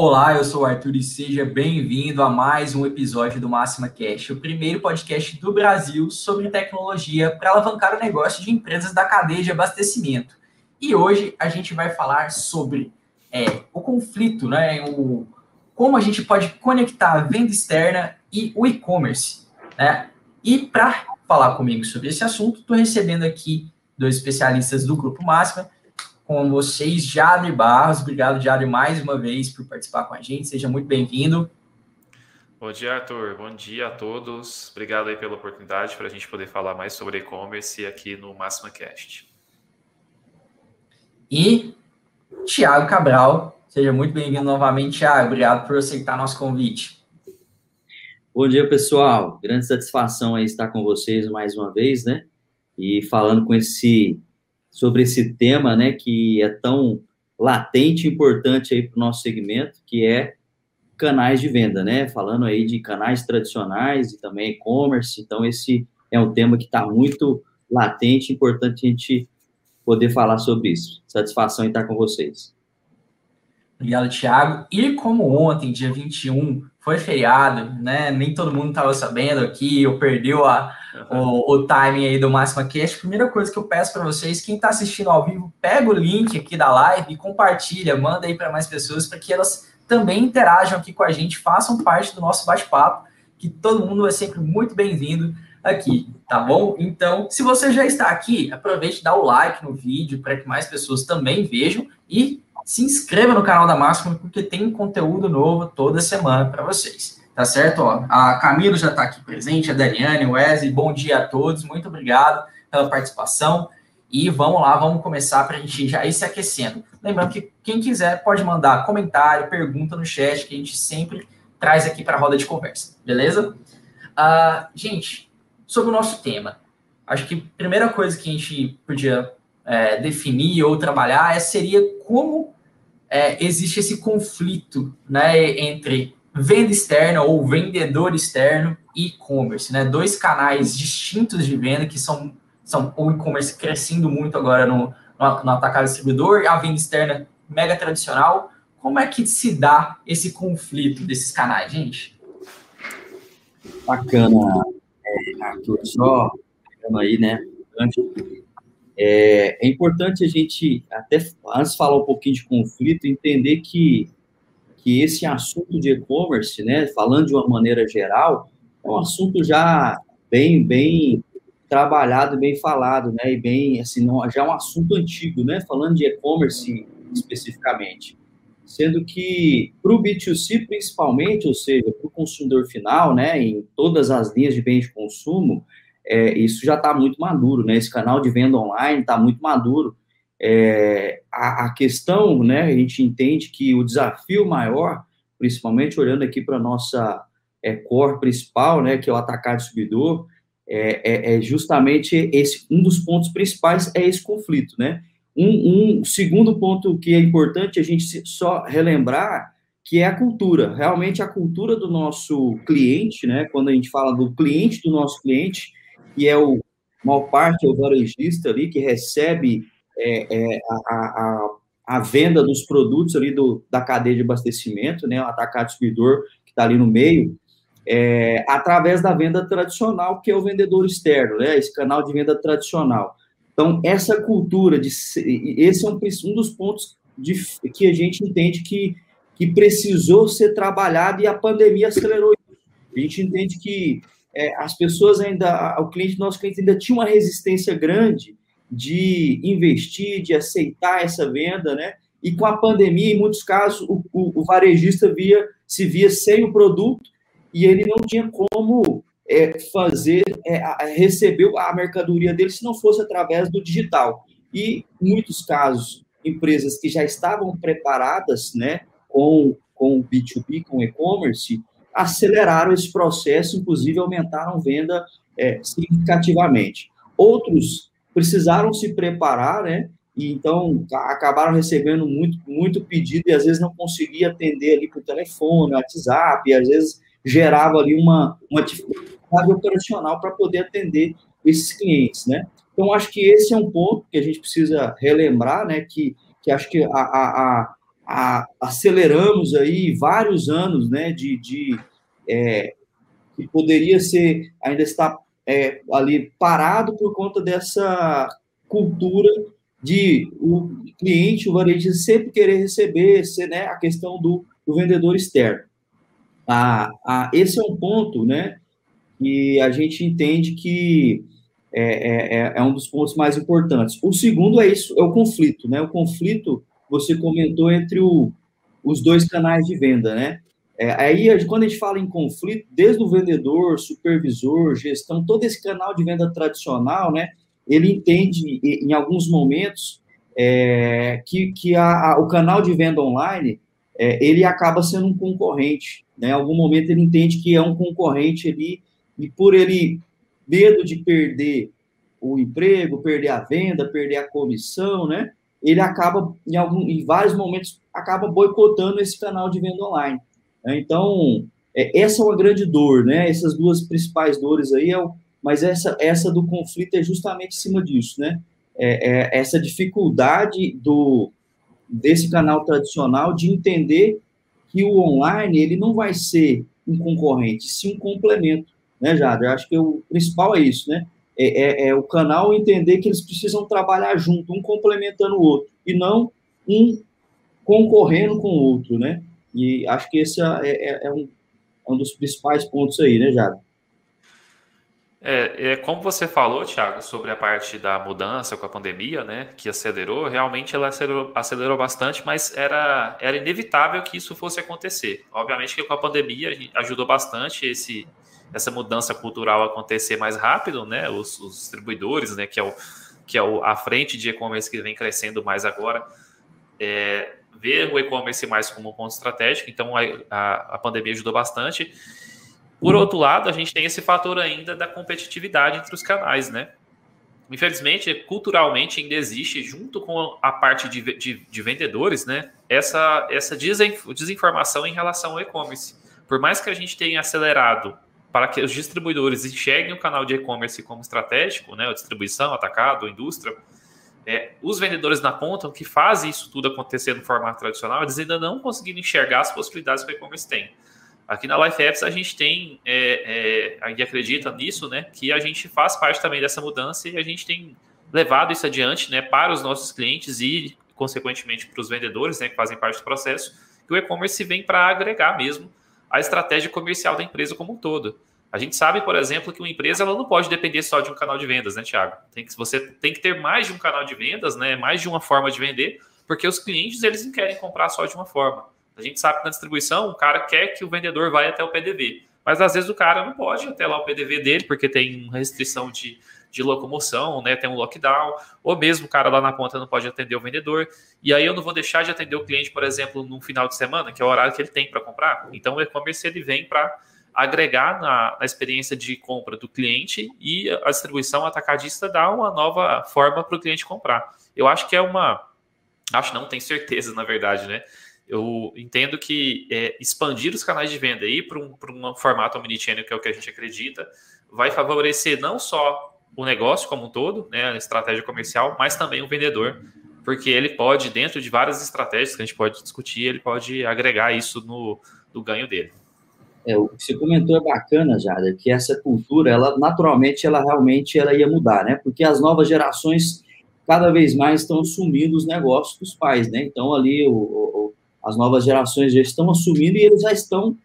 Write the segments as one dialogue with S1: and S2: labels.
S1: Olá, eu sou o Arthur e seja bem-vindo a mais um episódio do Máxima Cash, o primeiro podcast do Brasil sobre tecnologia para alavancar o negócio de empresas da cadeia de abastecimento. E hoje a gente vai falar sobre é, o conflito, né, o, como a gente pode conectar a venda externa e o e-commerce. Né? E para falar comigo sobre esse assunto, estou recebendo aqui dois especialistas do Grupo Máxima, com vocês, Jadre Barros. Obrigado, Jadre, mais uma vez por participar com a gente. Seja muito bem-vindo.
S2: Bom dia, Arthur. Bom dia a todos. Obrigado aí pela oportunidade para a gente poder falar mais sobre e-commerce aqui no Máxima Cast.
S1: E Tiago Cabral. Seja muito bem-vindo novamente, Tiago. Obrigado por aceitar nosso convite.
S3: Bom dia, pessoal. Grande satisfação aí estar com vocês mais uma vez, né? E falando com esse sobre esse tema, né, que é tão latente e importante aí para o nosso segmento, que é canais de venda, né? Falando aí de canais tradicionais e também e-commerce. Então, esse é um tema que está muito latente, importante a gente poder falar sobre isso. Satisfação em estar com vocês.
S1: Obrigado, Thiago. E como ontem, dia 21, foi feriado, né? Nem todo mundo estava sabendo aqui, ou perdeu a, o, o timing aí do Máxima Cast. Primeira coisa que eu peço para vocês, quem está assistindo ao vivo, pega o link aqui da live e compartilha, manda aí para mais pessoas para que elas também interajam aqui com a gente, façam parte do nosso bate-papo, que todo mundo é sempre muito bem-vindo aqui, tá bom? Então, se você já está aqui, aproveite e dá o like no vídeo para que mais pessoas também vejam e se inscreva no canal da Máxima, porque tem conteúdo novo toda semana para vocês. Tá certo? Ó, a Camila já está aqui presente, a Dariane, o Wesley, bom dia a todos, muito obrigado pela participação. E vamos lá, vamos começar para a gente já ir se aquecendo. Lembrando que quem quiser pode mandar comentário, pergunta no chat, que a gente sempre traz aqui para a roda de conversa, beleza? Uh, gente, sobre o nosso tema, acho que a primeira coisa que a gente podia é, definir ou trabalhar é, seria como é, existe esse conflito né, entre venda externa ou vendedor externo e e-commerce, né? Dois canais distintos de venda que são, são o e-commerce crescendo muito agora no, no, no atacado distribuidor, a venda externa mega tradicional. Como é que se dá esse conflito desses canais, gente?
S3: Bacana, é, Arthur, só aí, né? É, é, importante a gente, até antes de falar um pouquinho de conflito, entender que, que esse assunto de e-commerce, né, falando de uma maneira geral, é um assunto já bem, bem trabalhado, bem falado, né, e bem, assim, não, já é um assunto antigo, né, falando de e-commerce especificamente. Sendo que para o B2C, principalmente, ou seja, para o consumidor final, né, em todas as linhas de bens de consumo, é, isso já está muito maduro, né? Esse canal de venda online está muito maduro. É, a, a, questão, né? A gente entende que o desafio maior, principalmente olhando aqui para a nossa é, core principal, né? Que é o atacar distribuidor, é, é, é, justamente esse um dos pontos principais é esse conflito, né? Um, um segundo ponto que é importante a gente só relembrar que é a cultura. Realmente a cultura do nosso cliente, né? Quando a gente fala do cliente do nosso cliente, que é o maior parte é o varejista ali que recebe é, é, a, a, a, venda dos produtos ali do, da cadeia de abastecimento, né, o atacado distribuidor que está ali no meio, é, através da venda tradicional, que é o vendedor externo, né, esse canal de venda tradicional. Então, essa cultura, de esse é um, um dos pontos de, que a gente entende que, que precisou ser trabalhado e a pandemia acelerou isso. A gente entende que é, as pessoas ainda, o cliente, nosso cliente ainda tinha uma resistência grande de investir, de aceitar essa venda, né? E com a pandemia, em muitos casos, o, o, o varejista via, se via sem o produto e ele não tinha como é, fazer, é, receber a mercadoria dele se não fosse através do digital. E, em muitos casos, empresas que já estavam preparadas né, com, com o B2B, com e-commerce, aceleraram esse processo, inclusive aumentaram venda é, significativamente. Outros precisaram se preparar, né? E então acabaram recebendo muito, muito pedido e às vezes não conseguia atender ali por telefone, WhatsApp, e às vezes gerava ali uma, uma dificuldade operacional para poder atender esses clientes, né? Então, acho que esse é um ponto que a gente precisa relembrar, né? Que, que acho que a, a, a, aceleramos aí vários anos, né, de, de é, que poderia ser, ainda está é, ali parado por conta dessa cultura de o cliente, o varejista sempre querer receber, ser, né, a questão do, do vendedor externo. Ah, ah, esse é um ponto, né, que a gente entende que é, é, é, é um dos pontos mais importantes. O segundo é isso, é o conflito, né, o conflito você comentou entre o, os dois canais de venda, né? É, aí, quando a gente fala em conflito, desde o vendedor, supervisor, gestão, todo esse canal de venda tradicional, né? Ele entende, em alguns momentos, é, que, que a, a, o canal de venda online, é, ele acaba sendo um concorrente, né? Em algum momento ele entende que é um concorrente ali, e por ele medo de perder o emprego, perder a venda, perder a comissão, né? ele acaba, em, algum, em vários momentos, acaba boicotando esse canal de venda online. Né? Então, é, essa é uma grande dor, né? Essas duas principais dores aí, é o, mas essa, essa do conflito é justamente em cima disso, né? É, é essa dificuldade do, desse canal tradicional de entender que o online ele não vai ser um concorrente, sim um complemento, né, Jada? Eu acho que o principal é isso, né? é, é, é, o canal entender que eles precisam trabalhar junto, um complementando o outro, e não um concorrendo com o outro, né? E acho que esse é, é, é um, é um dos principais pontos aí, né, Jado?
S2: É, é, como você falou, Thiago, sobre a parte da mudança com a pandemia, né, que acelerou, realmente ela acelerou, acelerou bastante, mas era, era inevitável que isso fosse acontecer. Obviamente que com a pandemia ajudou bastante esse, essa mudança cultural acontecer mais rápido, né? Os, os distribuidores, né? Que é, o, que é o, a frente de e-commerce que vem crescendo mais agora, é, ver o e-commerce mais como um ponto estratégico. Então, a, a, a pandemia ajudou bastante. Por outro lado, a gente tem esse fator ainda da competitividade entre os canais, né? Infelizmente, culturalmente ainda existe, junto com a parte de, de, de vendedores, né? Essa, essa desinformação em relação ao e-commerce. Por mais que a gente tenha acelerado para que os distribuidores enxerguem o canal de e-commerce como estratégico, né, a distribuição, atacado, indústria, é, os vendedores na ponta que fazem isso tudo acontecer no formato tradicional, eles ainda não conseguiram enxergar as possibilidades que o e-commerce tem. Aqui na Life Apps a gente tem, é, é, acredita nisso, né, que a gente faz parte também dessa mudança e a gente tem levado isso adiante, né, para os nossos clientes e, consequentemente, para os vendedores, né, que fazem parte do processo, que o e-commerce vem para agregar mesmo a estratégia comercial da empresa como um todo. A gente sabe, por exemplo, que uma empresa ela não pode depender só de um canal de vendas, né, Thiago? Tem que, você tem que ter mais de um canal de vendas, né, mais de uma forma de vender, porque os clientes eles não querem comprar só de uma forma. A gente sabe que na distribuição o cara quer que o vendedor vá até o PDV, mas às vezes o cara não pode ir até lá o PDV dele porque tem uma restrição de, de locomoção, né? Tem um lockdown, ou mesmo o cara lá na ponta não pode atender o vendedor. E aí eu não vou deixar de atender o cliente, por exemplo, no final de semana, que é o horário que ele tem para comprar. Então o e-commerce ele vem para agregar na, na, experiência de compra do cliente e a distribuição atacadista dá uma nova forma para o cliente comprar. Eu acho que é uma. Acho não, tenho certeza, na verdade, né? Eu entendo que é, expandir os canais de venda aí para um, um formato omnichannel, que é o que a gente acredita, vai favorecer não só o negócio como um todo, né, a estratégia comercial, mas também o vendedor, porque ele pode, dentro de várias estratégias que a gente pode discutir, ele pode agregar isso no, no ganho dele.
S3: É, o que você comentou é bacana, Jada, que essa cultura, ela naturalmente, ela realmente ela ia mudar, né? Porque as novas gerações cada vez mais estão assumindo os negócios dos pais, né? Então ali o, o, as novas gerações já estão assumindo e eles já estão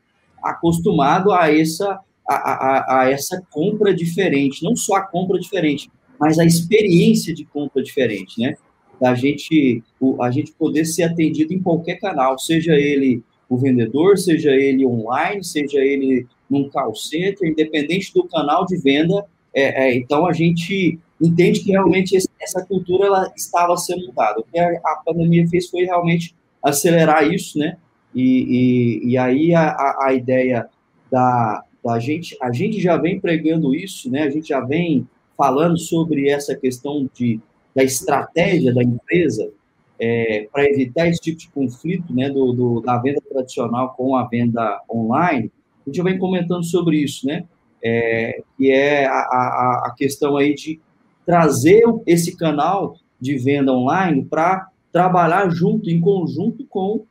S3: acostumados a essa a, a, a, essa compra diferente, não só a compra diferente, mas a experiência de compra diferente, né? Da gente, a gente poder ser atendido em qualquer canal, seja ele o vendedor, seja ele online, seja ele num call center, independente do canal de venda. É, é, então a gente entende que realmente essa cultura ela estava sendo mudada. O que a, pandemia fez foi realmente acelerar isso, né? E, e, e aí a, a, ideia da, a gente, a gente já vem pregando isso, né? A gente já vem falando sobre essa questão de, da estratégia da empresa é, para evitar esse tipo de conflito, né? Do, do, da venda tradicional com a venda online. A gente vem comentando sobre isso, né? É, que é a, a, a questão aí de trazer esse canal de venda online para trabalhar junto, em conjunto com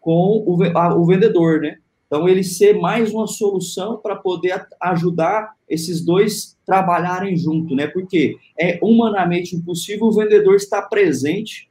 S3: com o, a, o vendedor, né? Então, ele ser mais uma solução para poder ajudar esses dois trabalharem junto, né? Porque é humanamente impossível o vendedor estar presente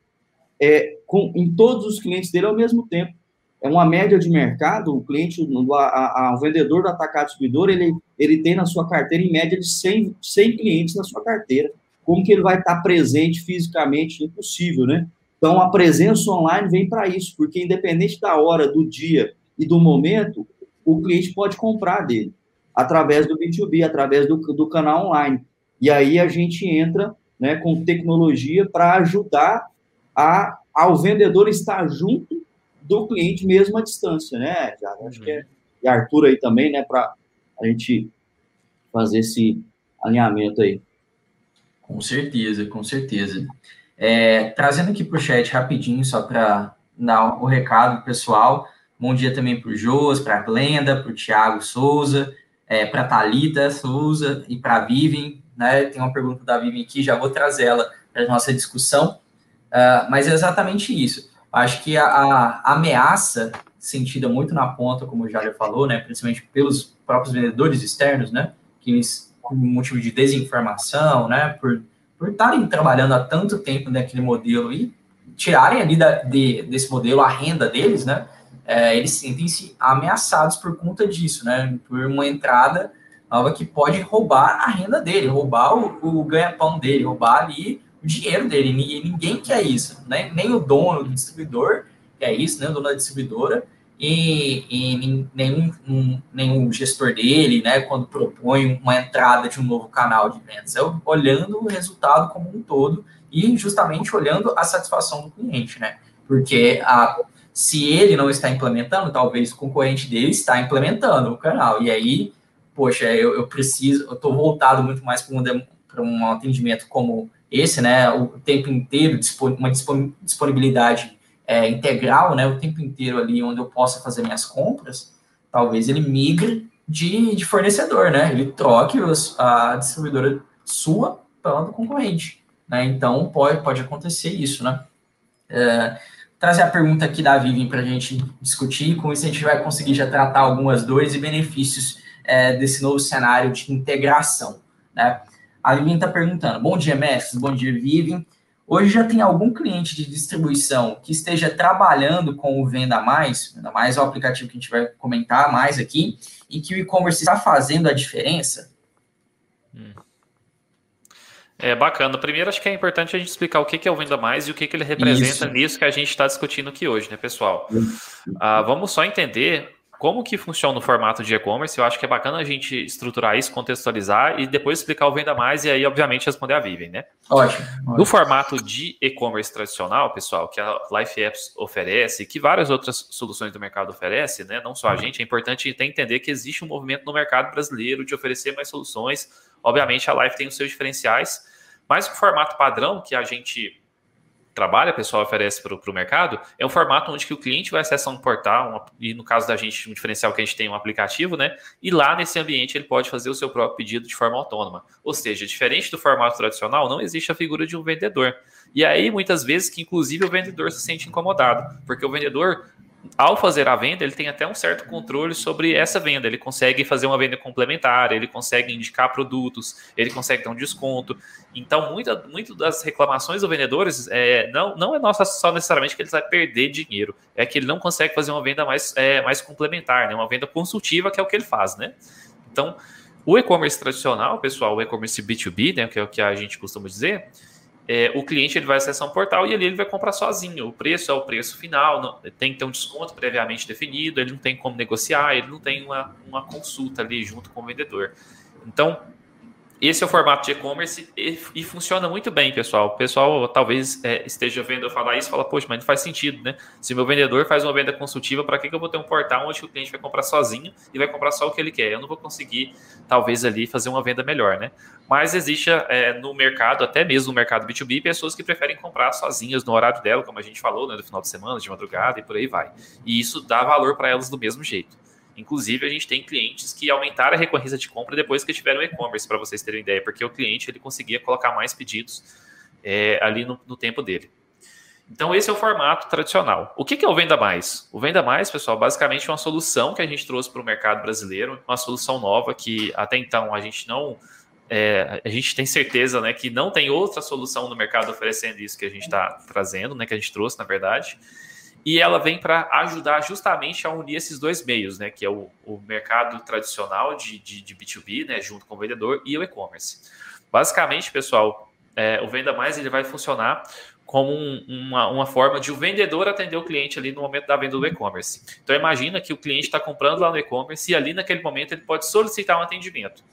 S3: é, com, em todos os clientes dele ao mesmo tempo. É uma média de mercado, o cliente, o, a, a, o vendedor do atacado distribuidor, ele, ele tem na sua carteira, em média, de 100, 100 clientes na sua carteira. Como que ele vai estar presente fisicamente? Impossível, né? Então, a presença online vem para isso, porque independente da hora, do dia e do momento, o cliente pode comprar dele, através do B2B, através do, do canal online. E aí a gente entra né, com tecnologia para ajudar a, ao vendedor estar junto do cliente mesmo à distância, né? Já, acho que é, e Arthur aí também, né, para a gente fazer esse alinhamento aí.
S1: Com certeza, com certeza. É, trazendo aqui para o chat rapidinho, só para dar o recado pessoal. Bom dia também para o Joas, para a Glenda, para o Thiago Souza, é, para a Thalita Souza e para a Vivian. Né? Tem uma pergunta da Vivian aqui, já vou trazer ela para a nossa discussão. Uh, mas é exatamente isso. Acho que a, a, ameaça sentida muito na ponta, como o Jália falou, né, principalmente pelos próprios vendedores externos, né, que eles, por motivo de desinformação, né, por, por estarem trabalhando há tanto tempo naquele modelo e tirarem ali da, de, desse modelo a renda deles, né, é, eles sentem-se ameaçados por conta disso, né? Por uma entrada nova que pode roubar a renda dele, roubar o, o ganha-pão dele, roubar ali dinheiro dele. Ninguém, ninguém quer isso, né? Nem o dono do distribuidor quer isso, né? O dono da distribuidora e, e nenhum, um, nenhum gestor dele, né? Quando propõe uma entrada de um novo canal de vendas, é olhando o resultado como um todo e justamente olhando a satisfação do cliente, né? Porque a se ele não está implementando, talvez o concorrente dele está implementando o canal. E aí, poxa, eu, eu preciso, eu estou voltado muito mais para um, um atendimento como esse, né? O tempo inteiro, uma disponibilidade é, integral, né? O tempo inteiro ali onde eu possa fazer minhas compras, talvez ele migre de, de fornecedor, né? Ele troque os, a distribuidora sua pela do concorrente, né? Então pode, pode acontecer isso, né? É, trazer a pergunta aqui da Vivian para a gente discutir. Com isso, a gente vai conseguir já tratar algumas dores e benefícios é, desse novo cenário de integração. Né? A Vivian está perguntando: Bom dia, mestres. Bom dia, Vivian. Hoje já tem algum cliente de distribuição que esteja trabalhando com o Venda Mais, Venda Mais é o aplicativo que a gente vai comentar mais aqui, e que o e-commerce está fazendo a diferença? Hum.
S2: É bacana. Primeiro, acho que é importante a gente explicar o que é o Venda Mais e o que, ele representa Isso. nisso que a gente está discutindo aqui hoje, né, pessoal? Ah, vamos só entender como que funciona o formato de e-commerce. Eu acho que é bacana a gente estruturar isso, contextualizar e depois explicar o Venda Mais e aí, obviamente, responder a Vivian, né?
S1: Ótimo.
S2: No formato de e-commerce tradicional, pessoal, que a Life Apps oferece, que várias outras soluções do mercado oferecem, né? Não só a gente, é importante entender que existe um movimento no mercado brasileiro de oferecer mais soluções Obviamente, a live tem os seus diferenciais, mas o formato padrão que a gente trabalha, pessoal oferece para o mercado, é um formato onde que o cliente vai acessar um portal, e no caso da gente, um diferencial que a gente tem um aplicativo, né? E lá nesse ambiente ele pode fazer o seu próprio pedido de forma autônoma. Ou seja, diferente do formato tradicional, não existe a figura de um vendedor. E aí, muitas vezes, que inclusive o vendedor se sente incomodado, porque o vendedor ao fazer a venda, ele tem até um certo controle sobre essa venda. Ele consegue fazer uma venda complementar, ele consegue indicar produtos, ele consegue dar um desconto. Então, muitas muito das reclamações dos vendedores é, não, não é nossa só necessariamente que ele vai perder dinheiro, é que ele não consegue fazer uma venda mais, é, mais complementar, né? uma venda consultiva, que é o que ele faz. Né? Então, o e-commerce tradicional, pessoal, o e-commerce B2B, né, que é o que a gente costuma dizer, é, o cliente ele vai acessar um portal e ali ele vai comprar sozinho. O preço é o preço final, não, tem que ter um desconto previamente definido, ele não tem como negociar, ele não tem uma, uma consulta ali junto com o vendedor. Então, esse é o formato de e-commerce e, e, funciona muito bem, pessoal. O pessoal talvez é, esteja vendo eu falar isso e fala, poxa, mas não faz sentido, né? Se meu vendedor faz uma venda consultiva, para que, que eu vou ter um portal onde o cliente vai comprar sozinho e vai comprar só o que ele quer? Eu não vou conseguir, talvez, ali fazer uma venda melhor, né? Mas existe é, no mercado, até mesmo no mercado B2B, pessoas que preferem comprar sozinhas no horário dela, como a gente falou, né? Do final de semana, de madrugada e por aí vai. E isso dá valor para elas do mesmo jeito. Inclusive, a gente tem clientes que aumentaram a recorrência de compra depois que tiveram e-commerce, para vocês terem ideia, porque o cliente ele conseguia colocar mais pedidos é, ali no, no, tempo dele. Então, esse é o formato tradicional. O que é o Venda Mais? O Venda Mais, pessoal, basicamente é uma solução que a gente trouxe para o mercado brasileiro, uma solução nova que até então a gente não. É, a gente tem certeza né, que não tem outra solução no mercado oferecendo isso que a gente está trazendo, né, que a gente trouxe, na verdade. E ela vem para ajudar justamente a unir esses dois meios, né, que é o, o mercado tradicional de, de, de, B2B, né, junto com o vendedor, e o e-commerce. Basicamente, pessoal, é, o Venda Mais ele vai funcionar como um, uma, uma forma de o vendedor atender o cliente ali no momento da venda do e-commerce. Então imagina que o cliente está comprando lá no e-commerce e ali naquele momento ele pode solicitar um atendimento.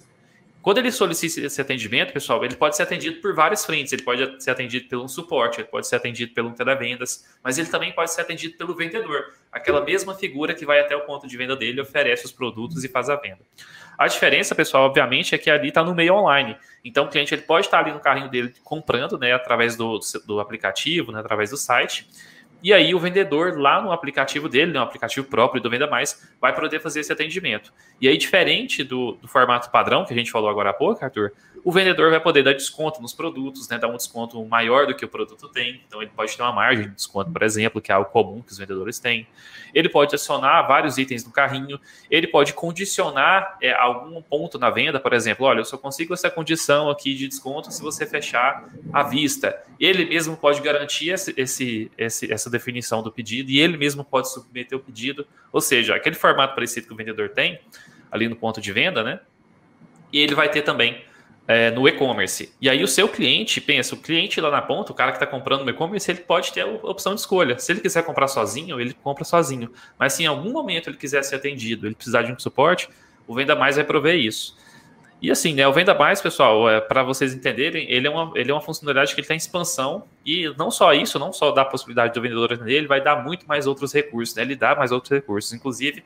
S2: Quando ele solicita esse atendimento, pessoal, ele pode ser atendido por várias frentes. Ele pode ser atendido pelo suporte, ele pode ser atendido pelo televendas, mas ele também pode ser atendido pelo vendedor, aquela mesma figura que vai até o ponto de venda dele, oferece os produtos e faz a venda. A diferença, pessoal, obviamente, é que ali está no meio online. Então, o cliente ele pode estar ali no carrinho dele comprando, né, através do, do aplicativo, né, através do site. E aí o vendedor lá no aplicativo dele, no aplicativo próprio do Venda Mais, vai poder fazer esse atendimento. E aí, diferente do, do, formato padrão que a gente falou agora há pouco, Arthur, o vendedor vai poder dar desconto nos produtos, né? Dar um desconto maior do que o produto tem. Então ele pode ter uma margem de desconto, por exemplo, que é algo comum que os vendedores têm. Ele pode adicionar vários itens no carrinho. Ele pode condicionar é, algum ponto na venda, por exemplo, olha, eu só consigo essa condição aqui de desconto se você fechar à vista. Ele mesmo pode garantir esse, esse essa definição do pedido e ele mesmo pode submeter o pedido. Ou seja, aquele formato parecido que o vendedor tem ali no ponto de venda, né? E ele vai ter também é, no e-commerce. E aí o seu cliente, pensa, o cliente lá na ponta, o cara que está comprando no e-commerce, ele pode ter a opção de escolha. Se ele quiser comprar sozinho, ele compra sozinho. Mas se em algum momento ele quiser ser atendido, ele precisar de um suporte, o Venda Mais vai prover isso. E assim, né, o Venda Mais, pessoal, é, para vocês entenderem, ele é, uma, ele é uma funcionalidade que está em expansão e não só isso, não só dá a possibilidade do vendedor atender, ele vai dar muito mais outros recursos, né, ele dá mais outros recursos. Inclusive,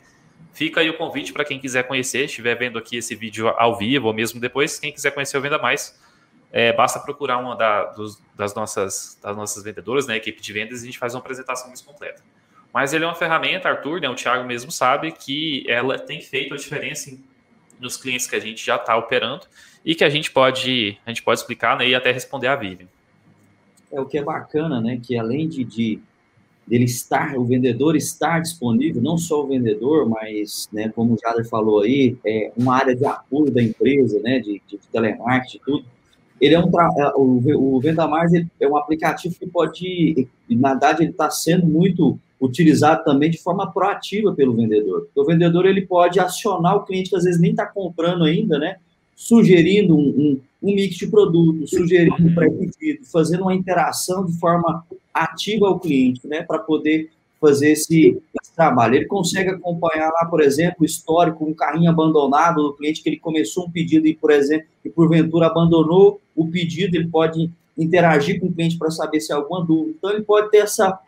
S2: Fica aí o convite para quem quiser conhecer, estiver vendo aqui esse vídeo ao vivo ou mesmo depois, quem quiser conhecer o Venda Mais, é, basta procurar uma da, dos, das, nossas, das nossas vendedoras, né, equipe de vendas, e a gente faz uma apresentação mais completa. Mas ele é uma ferramenta, Arthur, né, o Thiago mesmo sabe que ela tem feito a diferença em, nos clientes que a gente já está operando e que a gente pode, a gente pode explicar né, e até responder a Vivian.
S3: É o que é bacana, né? Que além de, de dele estar, o vendedor estar disponível, não só o vendedor, mas, né, como o Jader falou aí, é uma área de apoio da empresa, né, de, de telemarketing tudo. Ele é um, é, o, o Venda Mais é um aplicativo que pode, na verdade, ele está sendo muito utilizado também de forma proativa pelo vendedor. O vendedor ele pode acionar o cliente que às vezes nem está comprando ainda, né, sugerindo um, um, um mix de produtos, sugerindo um pré-pedido, fazendo uma interação de forma ativa ao cliente, né, para poder fazer esse, esse, trabalho. Ele consegue acompanhar lá, por exemplo, o histórico, um carrinho abandonado do cliente que ele começou um pedido e, por exemplo, e porventura abandonou o pedido, ele pode interagir com o cliente para saber se há alguma dúvida. Então, ele pode ter essa,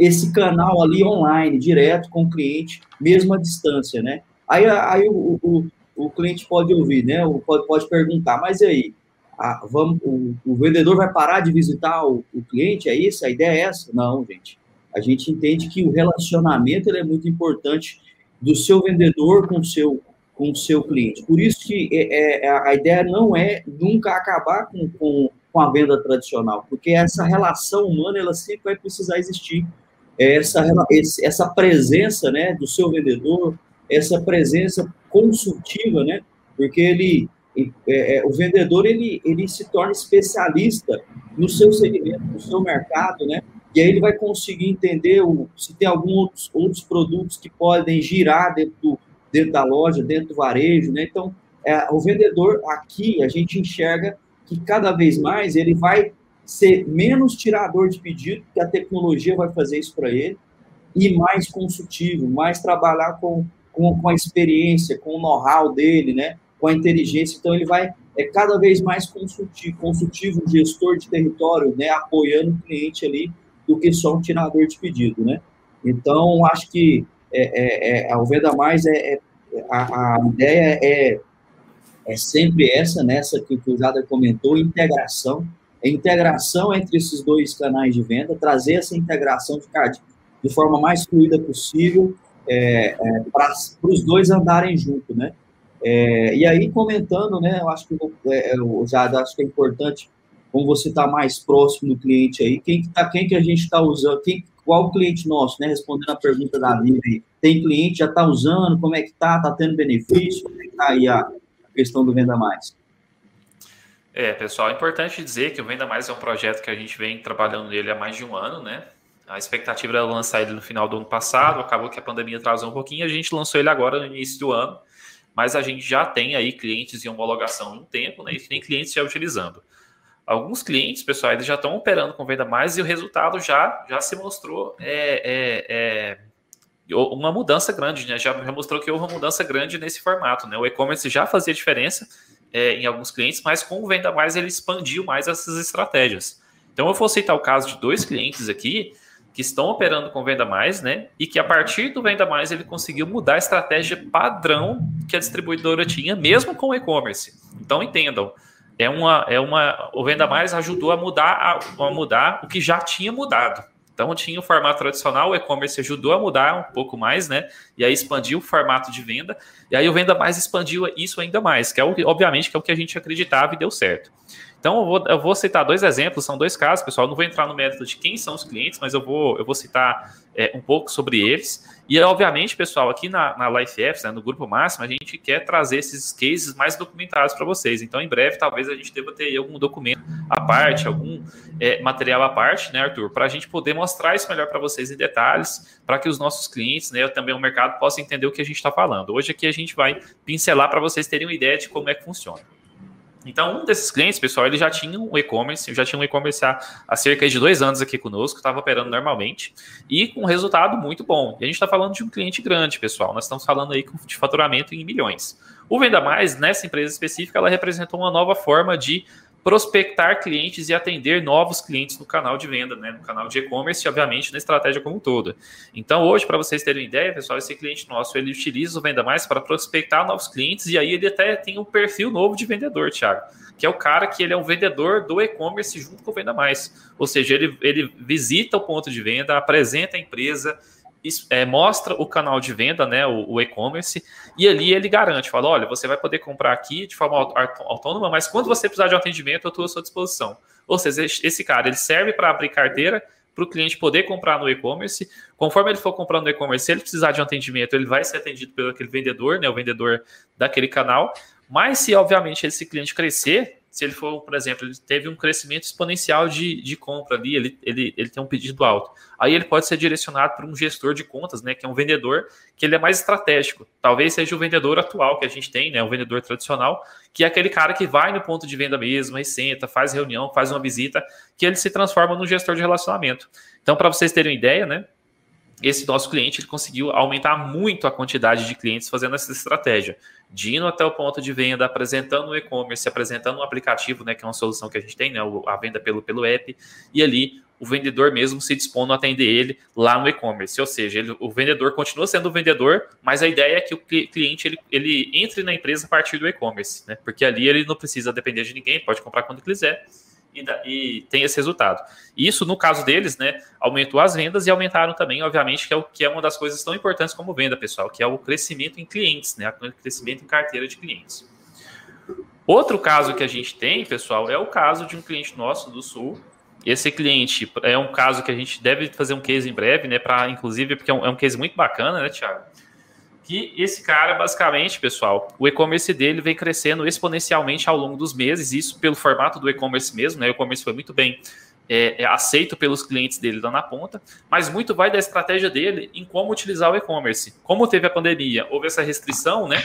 S3: esse canal ali online, direto com o cliente, mesmo à distância, né? Aí, aí o, o, o cliente pode ouvir, né? Pode, pode perguntar, mas aí? A, vamos, o, o, vendedor vai parar de visitar o, o, cliente? É isso? A ideia é essa? Não, gente. A gente entende que o relacionamento é muito importante do seu vendedor com o seu, com o seu cliente. Por isso que é, é, a ideia não é nunca acabar com, com, com, a venda tradicional, porque essa relação humana ela sempre vai precisar existir. Essa, essa presença né, do seu vendedor, essa presença consultiva, né? Porque ele, é, é, o vendedor ele, ele se torna especialista no seu segmento, no seu mercado, né? E aí ele vai conseguir entender o, se tem alguns outros, produtos que podem girar dentro, do, dentro da loja, dentro do varejo, né? Então, é, o vendedor aqui a gente enxerga que cada vez mais ele vai ser menos tirador de pedido, que a tecnologia vai fazer isso para ele, e mais consultivo, mais trabalhar com com, com a experiência, com o know-how dele, né? com a inteligência. Então, ele vai é cada vez mais consultivo, consultivo gestor de território, né? apoiando o cliente ali, do que só um tirador de pedido. Né? Então, acho que é, é, é, o Venda Mais, é, é, a, a, ideia é, é sempre essa, né? que, que o Jader comentou, integração. A integração entre esses dois canais de venda, trazer essa integração de, de forma mais fluida possível, é, é, para os dois andarem junto, né? É, e aí, comentando, né, eu acho que é, eu já acho que é importante como você está mais próximo do cliente aí, quem que, tá, quem que a gente está usando, quem, qual cliente nosso, né? Respondendo a pergunta da Lívia tem cliente, já está usando, como é que está, está tendo benefício, como é que está aí a questão do Venda Mais?
S2: É, pessoal, é importante dizer que o Venda Mais é um projeto que a gente vem trabalhando nele há mais de um ano, né? A expectativa era lançar ele no final do ano passado, acabou que a pandemia atrasou um pouquinho, a gente lançou ele agora no início do ano, mas a gente já tem aí clientes em homologação há um tempo, né? E tem clientes já utilizando. Alguns clientes, pessoal, eles já estão operando com venda mais e o resultado já, já se mostrou é, é, é uma mudança grande, né? Já, já, mostrou que houve uma mudança grande nesse formato, né? O e-commerce já fazia diferença é, em alguns clientes, mas com o venda mais ele expandiu mais essas estratégias. Então eu vou citar o caso de dois clientes aqui que estão operando com venda mais, né? E que a partir do venda mais ele conseguiu mudar a estratégia padrão que a distribuidora tinha, mesmo com o e-commerce. Então entendam, é uma, é uma, o venda mais ajudou a mudar, a, a mudar o que já tinha mudado. Então tinha o formato tradicional, o e-commerce ajudou a mudar um pouco mais, né? E aí expandiu o formato de venda. E aí o venda mais expandiu isso ainda mais, que é o, obviamente que é o que a gente acreditava e deu certo. Então, eu vou, eu vou, citar dois exemplos, são dois casos, pessoal. Eu não vou entrar no mérito de quem são os clientes, mas eu vou, eu vou citar é, um pouco sobre eles. E, obviamente, pessoal, aqui na, na Life Apps, né, no Grupo Máximo, a gente quer trazer esses cases mais documentados para vocês. Então, em breve, talvez a gente deva ter algum documento à parte, algum é, material à parte, né, Arthur, para a gente poder mostrar isso melhor para vocês em detalhes, para que os nossos clientes, né, também o mercado, possam entender o que a gente está falando. Hoje aqui a gente vai pincelar para vocês terem uma ideia de como é que funciona. Então, um desses clientes, pessoal, ele já tinha um e-commerce, já tinha um e-commerce há, há, cerca de dois anos aqui conosco, estava operando normalmente e com um resultado muito bom. E a gente está falando de um cliente grande, pessoal. Nós estamos falando aí de faturamento em milhões. O Venda Mais, nessa empresa específica, ela representou uma nova forma de prospectar clientes e atender novos clientes no canal de venda, né, no canal de e-commerce, obviamente na estratégia como todo. Então, hoje, para vocês terem ideia, pessoal, esse cliente nosso, ele utiliza o Venda Mais para prospectar novos clientes e aí ele até tem um perfil novo de vendedor, Thiago, que é o cara que ele é um vendedor do e-commerce junto com o Venda Mais. Ou seja, ele, ele visita o ponto de venda, apresenta a empresa, é, mostra o canal de venda, né, o, o e-commerce, e ali ele garante, fala, olha, você vai poder comprar aqui de forma autônoma, mas quando você precisar de um atendimento, eu estou à sua disposição. Ou seja, esse cara, ele serve para abrir carteira para o cliente poder comprar no e-commerce. Conforme ele for comprando no e-commerce, se ele precisar de um atendimento, ele vai ser atendido pelo aquele vendedor, né, o vendedor daquele canal. Mas se, obviamente, esse cliente crescer, se ele for, por exemplo, ele teve um crescimento exponencial de, de compra ali, ele, ele, ele tem um pedido alto. Aí ele pode ser direcionado para um gestor de contas, né? Que é um vendedor que ele é mais estratégico. Talvez seja o vendedor atual que a gente tem, né? O vendedor tradicional, que é aquele cara que vai no ponto de venda mesmo, aí senta, faz reunião, faz uma visita, que ele se transforma num gestor de relacionamento. Então, para vocês terem uma ideia, né? esse nosso cliente ele conseguiu aumentar muito a quantidade de clientes fazendo essa estratégia, de indo até o ponto de venda, apresentando o e-commerce, apresentando um aplicativo, né, que é uma solução que a gente tem, né, a venda pelo, pelo app, e ali o vendedor mesmo se dispondo a atender ele lá no e-commerce. Ou seja, ele, o vendedor continua sendo o vendedor, mas a ideia é que o cliente ele, ele entre na empresa a partir do e-commerce, né? Porque ali ele não precisa depender de ninguém, pode comprar quando quiser e, e, tem esse resultado. Isso, no caso deles, né, aumentou as vendas e aumentaram também, obviamente, que é, o, que é uma das coisas tão importantes como venda, pessoal, que é o crescimento em clientes, né, o crescimento em carteira de clientes. Outro caso que a gente tem, pessoal, é o caso de um cliente nosso do Sul. Esse cliente é um caso que a gente deve fazer um case em breve, né, para inclusive, porque é um, é um case muito bacana, né, Thiago? Que esse cara, basicamente, pessoal, o e-commerce dele vem crescendo exponencialmente ao longo dos meses, isso pelo formato do e-commerce mesmo, né? O e-commerce foi muito bem é, é, aceito pelos clientes dele lá na ponta, mas muito vai da estratégia dele em como utilizar o e-commerce. Como teve a pandemia, houve essa restrição, né?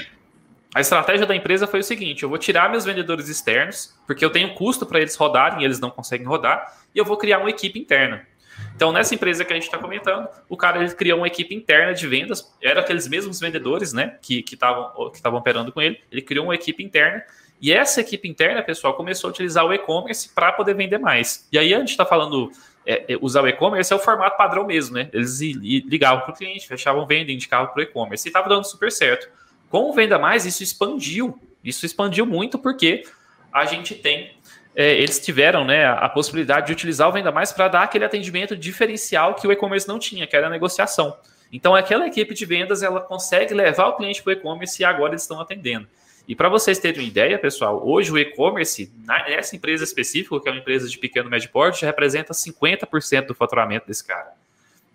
S2: A estratégia da empresa foi o seguinte: eu vou tirar meus vendedores externos, porque eu tenho custo para eles rodarem e eles não conseguem rodar, e eu vou criar uma equipe interna. Então, nessa empresa que a gente está comentando, o cara ele criou uma equipe interna de vendas, eram aqueles mesmos vendedores, né, que estavam que estavam operando com ele. Ele criou uma equipe interna e essa equipe interna, pessoal, começou a utilizar o e-commerce para poder vender mais. E aí a gente está falando é, é, usar o e-commerce é o formato padrão mesmo, né? Eles ligavam para o cliente, fechavam venda, indicavam para o e-commerce e estava dando super certo. Com o Venda Mais, isso expandiu. Isso expandiu muito porque a gente tem é, eles tiveram né, a possibilidade de utilizar o Venda Mais para dar aquele atendimento diferencial que o e-commerce não tinha, que era a negociação. Então, aquela equipe de vendas ela consegue levar o cliente para o e-commerce e agora eles estão atendendo. E para vocês terem uma ideia, pessoal, hoje o e-commerce, nessa empresa específica, que é uma empresa de pequeno médio porte, representa 50% do faturamento desse cara.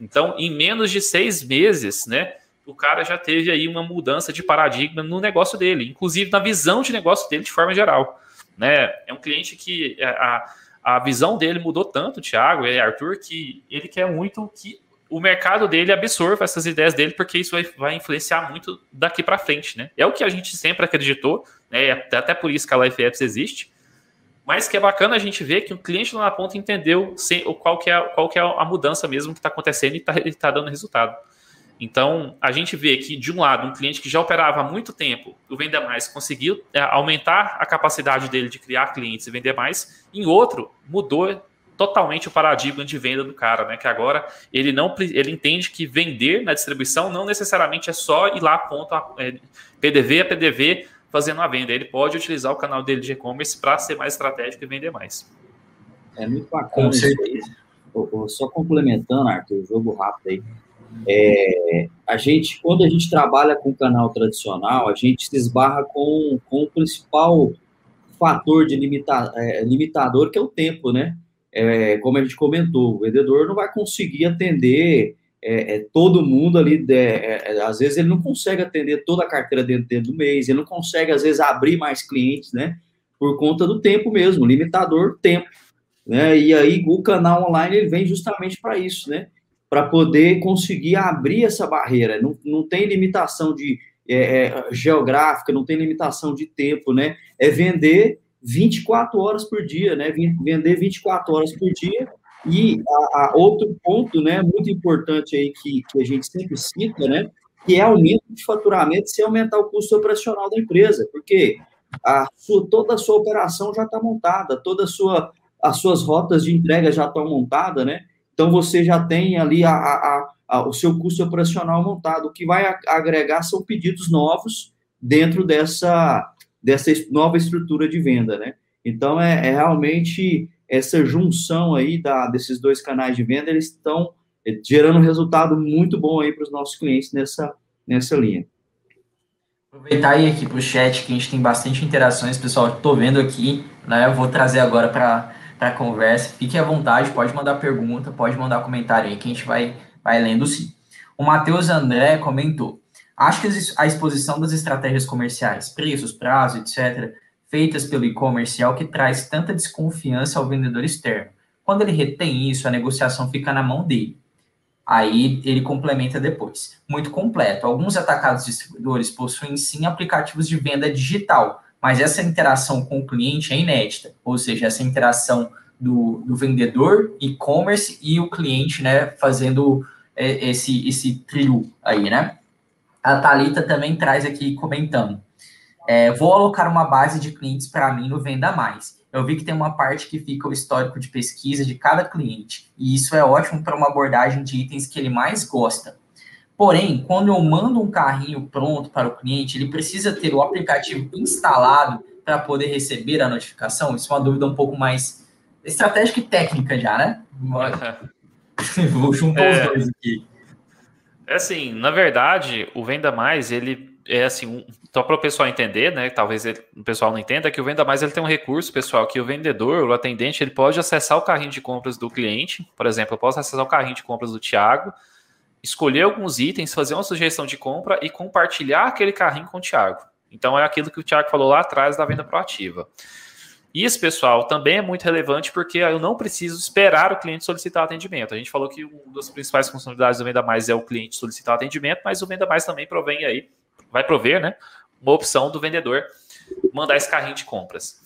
S2: Então, em menos de seis meses, né, o cara já teve aí uma mudança de paradigma no negócio dele, inclusive na visão de negócio dele de forma geral. Né? É um cliente que é, a, a visão dele mudou tanto, Thiago e Arthur, que ele quer muito que o mercado dele absorva essas ideias dele, porque isso vai, vai influenciar muito daqui para frente, né? É o que a gente sempre acreditou, né? Até por isso que a Life Apps existe. Mas que é bacana a gente ver que o cliente lá na ponta entendeu qual que é, qual que é a mudança mesmo que está acontecendo e está tá dando resultado. Então, a gente vê que, de um lado, um cliente que já operava há muito tempo, o Venda Mais, conseguiu é, aumentar a capacidade dele de criar clientes e vender mais, em outro, mudou totalmente o paradigma de venda do cara, né? Que agora ele não ele entende que vender na distribuição não necessariamente é só ir lá ponto a, é, PDV a PDV fazendo a venda. Ele pode utilizar o canal dele de e-commerce para ser mais estratégico e vender mais.
S3: É muito bacana isso aí. Só complementando, Arthur, jogo rápido aí. É, a gente, quando a gente trabalha com canal tradicional, a gente se esbarra com, com o principal fator de limita, é, limitador, que é o tempo, né? É, como a gente comentou, o vendedor não vai conseguir atender é, é, todo mundo ali, é, às vezes ele não consegue atender toda a carteira dentro, dentro do mês, ele não consegue, às vezes, abrir mais clientes, né? Por conta do tempo mesmo, limitador tempo. Né? E aí o canal online ele vem justamente para isso, né? Para poder conseguir abrir essa barreira. Não, não tem limitação de é, é, geográfica, não tem limitação de tempo, né? É vender 24 horas por dia, né? Vender 24 horas por dia e a, a outro ponto, né, muito importante aí que, que a gente sempre cita, né, que é aumento de faturamento se aumentar o custo operacional da empresa, porque a sua, toda a sua operação já está montada, toda a sua, as suas rotas de entrega já estão montadas, né? Então você já tem ali a, a, a, o seu custo operacional montado. O que vai agregar são pedidos novos dentro dessa, dessa nova estrutura de venda, né? Então é, é realmente essa junção aí da, desses dois canais de venda, eles estão eh, gerando um resultado muito bom aí para os nossos clientes nessa, nessa linha.
S1: Aproveitar aí aqui para o chat, que a gente tem bastante interações, pessoal, estou vendo aqui, né, eu vou trazer agora para a conversa, fique à vontade, pode mandar pergunta, pode mandar comentário aí, que a gente vai, vai lendo sim. O Matheus André comentou, acho que a exposição das estratégias comerciais, preços, prazo, etc., feitas pelo e-commerce é o que traz tanta desconfiança ao vendedor externo. Quando ele retém isso, a negociação fica na mão dele. Aí ele complementa depois. Muito completo. Alguns atacados distribuidores possuem sim aplicativos de venda digital, mas essa interação com o cliente é inédita. Ou seja, essa interação do, do vendedor, e-commerce e o cliente, né, fazendo é, esse, esse trio aí, né? A Thalita também traz aqui comentando. É, vou alocar uma base de clientes para mim no Venda Mais. Eu vi que tem uma parte que fica o histórico de pesquisa de cada cliente, e isso é ótimo para uma abordagem de itens que ele mais gosta. Porém, quando eu mando um carrinho pronto para o cliente, ele precisa ter o aplicativo instalado para poder receber a notificação? Isso é uma dúvida um pouco mais estratégica e técnica já, né? Vou juntar é, os dois aqui.
S2: É assim, na verdade, o Venda Mais, ele é assim, um, só para o pessoal entender, né? Talvez ele, o pessoal não entenda que o Venda Mais ele tem um recurso, pessoal, que o vendedor, o atendente, ele pode acessar o carrinho de compras do cliente. Por exemplo, eu posso acessar o carrinho de compras do Thiago, escolher alguns itens, fazer uma sugestão de compra e compartilhar aquele carrinho com o Thiago. Então é aquilo que o Thiago falou lá atrás da venda proativa. Isso, pessoal, também é muito relevante porque eu não preciso esperar o cliente solicitar atendimento. A gente falou que uma das principais funcionalidades do Venda Mais é o cliente solicitar atendimento, mas o Venda Mais também provém aí vai prover, né, uma opção do vendedor mandar esse carrinho de compras.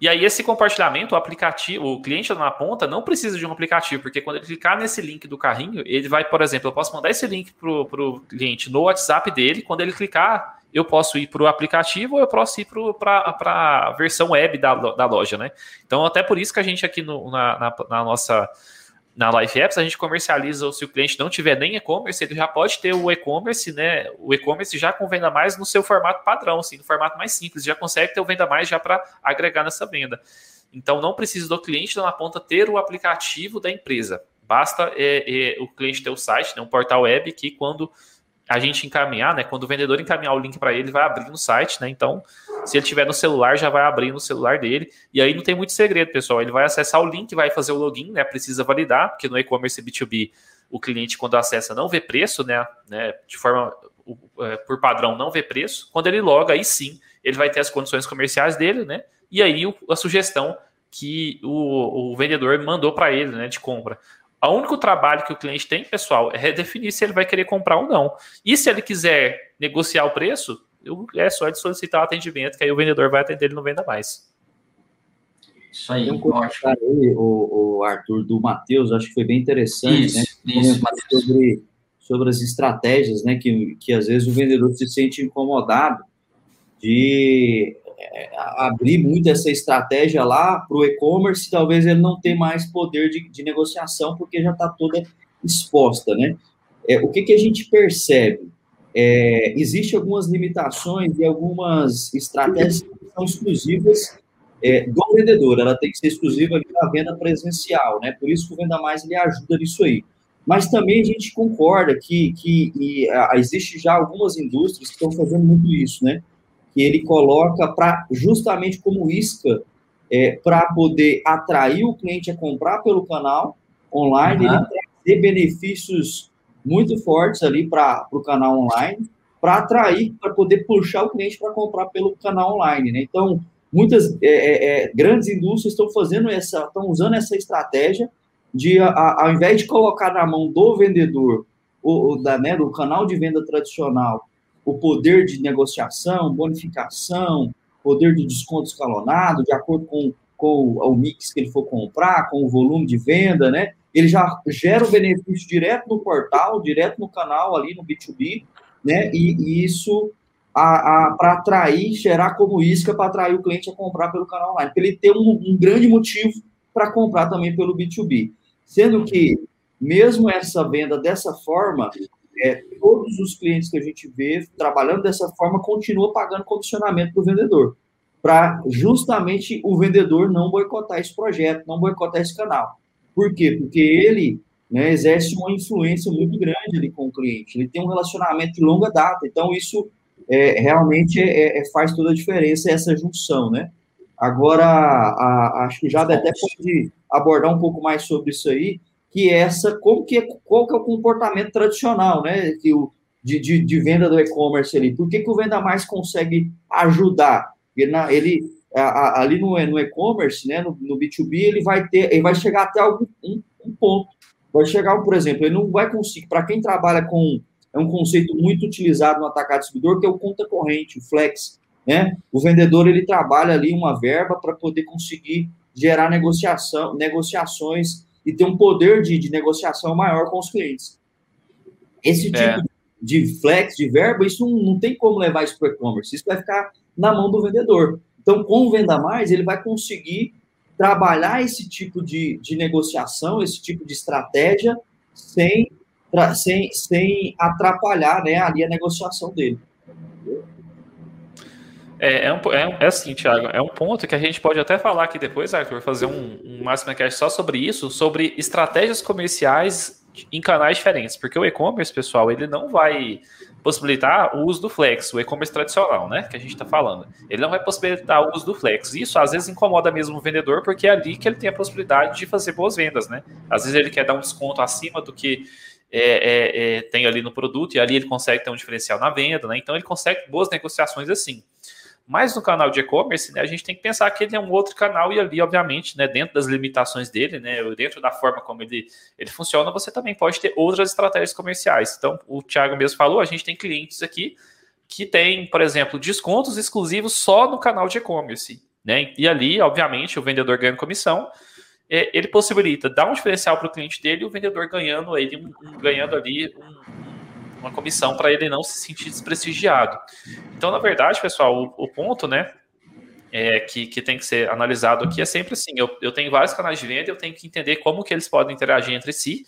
S2: E aí, esse compartilhamento, o aplicativo, o cliente na ponta não precisa de um aplicativo, porque quando ele clicar nesse link do carrinho, ele vai, por exemplo, eu posso mandar esse link para o cliente no WhatsApp dele, quando ele clicar, eu posso ir para o aplicativo ou eu posso ir para a versão web da, da loja, né? Então, até por isso que a gente aqui no, na, na, na nossa na Life Apps, a gente comercializa, se o cliente não tiver nem e-commerce, ele já pode ter o e-commerce, né? O e-commerce já com venda mais no seu formato padrão, assim, no formato mais simples, já consegue ter o venda mais já para agregar nessa venda. Então não precisa do cliente na ponta ter o aplicativo da empresa. Basta é, é, o cliente ter o site, né, um portal web que quando a gente encaminhar, né? Quando o vendedor encaminhar o link para ele, vai abrir no site, né? Então, se ele tiver no celular, já vai abrir no celular dele. E aí não tem muito segredo, pessoal. Ele vai acessar o link, vai fazer o login, né? Precisa validar, porque no e-commerce B2B o cliente, quando acessa, não vê preço, né? né de forma é, por padrão, não vê preço. Quando ele loga, aí sim, ele vai ter as condições comerciais dele, né? E aí a sugestão que o, o vendedor mandou para ele, né, de compra. O único trabalho que o cliente tem, pessoal, é redefinir se ele vai querer comprar ou não. E se ele quiser negociar o preço, é só ele solicitar o atendimento, que aí o vendedor vai atender ele não venda mais.
S3: Isso aí, um comentário aí, o, o, Arthur, do Matheus, acho que foi bem interessante, isso, né? Isso, sobre, sobre as estratégias, né? Que, que às vezes o vendedor se sente incomodado de é, abrir muito essa estratégia lá para o e-commerce, talvez ele não tenha mais poder de, de negociação, porque já está toda exposta, né? É, o que, que a gente percebe? É, Existem algumas limitações e algumas estratégias que são exclusivas é, do vendedor, ela tem que ser exclusiva da venda presencial, né? Por isso que o Venda Mais ele ajuda nisso aí. Mas também a gente concorda que, que e, a, existe já algumas indústrias que estão fazendo muito isso, né? que ele coloca para justamente como isca é, para poder atrair o cliente a comprar pelo canal online, uhum. ele trazer benefícios muito fortes ali para o canal online, para atrair, para poder puxar o cliente para comprar pelo canal online, né? Então, muitas é, é, é, grandes indústrias estão fazendo essa, estão usando essa estratégia de, a, ao invés de colocar na mão do vendedor, ou, da, né, do canal de venda tradicional, o poder de negociação, bonificação, poder de desconto escalonado, de acordo com, com o, mix que ele for comprar, com o volume de venda, né? Ele já gera o benefício direto no portal, direto no canal ali no B2B, né? E, e isso para atrair, gerar como isca para atrair o cliente a comprar pelo canal online, para ele ter um, um grande motivo para comprar também pelo B2B. Sendo que, mesmo essa venda dessa forma, é, todos os clientes que a gente vê trabalhando dessa forma continuam pagando condicionamento para o vendedor, para justamente o vendedor não boicotar esse projeto, não boicotar esse canal. Por quê? Porque ele né, exerce uma influência muito grande ali com o cliente, ele tem um relacionamento de longa data, então isso é, realmente é, é, faz toda a diferença essa junção, né? Agora, a, acho que já até pode abordar um pouco mais sobre isso aí, que essa, como que é, qual que é o comportamento tradicional, né, que o, de, de, de venda do e-commerce ali. Por que, que o Venda Mais consegue ajudar? Ele, ele a, a, ali no, no e-commerce, né, no, no, B2B, ele vai ter, ele vai chegar até algum um, um ponto. Vai chegar, por exemplo, ele não vai conseguir, para quem trabalha com, é um conceito muito utilizado no atacado distribuidor, que é o conta corrente, o flex, né? O vendedor, ele trabalha ali uma verba para poder conseguir gerar negociação, negociações e ter um poder de, de negociação maior com os clientes. Esse é. tipo é. de flex, de verba, isso não, não tem como levar isso para o e-commerce, isso vai ficar na mão do vendedor. Então, com o Venda Mais, ele vai conseguir trabalhar esse tipo de, de negociação, esse tipo de estratégia, sem, sem, sem atrapalhar né, ali a negociação dele.
S2: É, é, um, é, é assim, Thiago, é um ponto que a gente pode até falar aqui depois, Arthur, fazer um, um Cast só sobre isso, sobre estratégias comerciais em canais diferentes, porque o e-commerce, pessoal, ele não vai possibilitar o uso do Flex, o e-commerce tradicional, né, que a gente está falando. Ele não vai possibilitar o uso do Flex. Isso às vezes incomoda mesmo o vendedor, porque é ali que ele tem a possibilidade de fazer boas vendas, né? Às vezes ele quer dar um desconto acima do que é, é, é, tem ali no produto e ali ele consegue ter um diferencial na venda, né? Então ele consegue boas negociações assim. Mas no canal de e-commerce, né, a gente tem que pensar que ele é um outro canal e ali, obviamente, né, dentro das limitações dele, né, dentro da forma como ele, ele funciona, você também pode ter outras estratégias comerciais. Então, o Thiago mesmo falou, a gente tem clientes aqui que tem, por exemplo, descontos exclusivos só no canal de e-commerce. Né? E ali, obviamente, o vendedor ganha comissão, é, ele possibilita dar um diferencial para o cliente dele e o vendedor ganhando, ele, ganhando ali um, uma comissão para ele não se sentir desprestigiado. Então, na verdade, pessoal, o, o ponto, né, é, que, que tem que ser analisado aqui é sempre assim: eu, eu tenho vários canais de venda, eu tenho que entender como que eles podem interagir entre si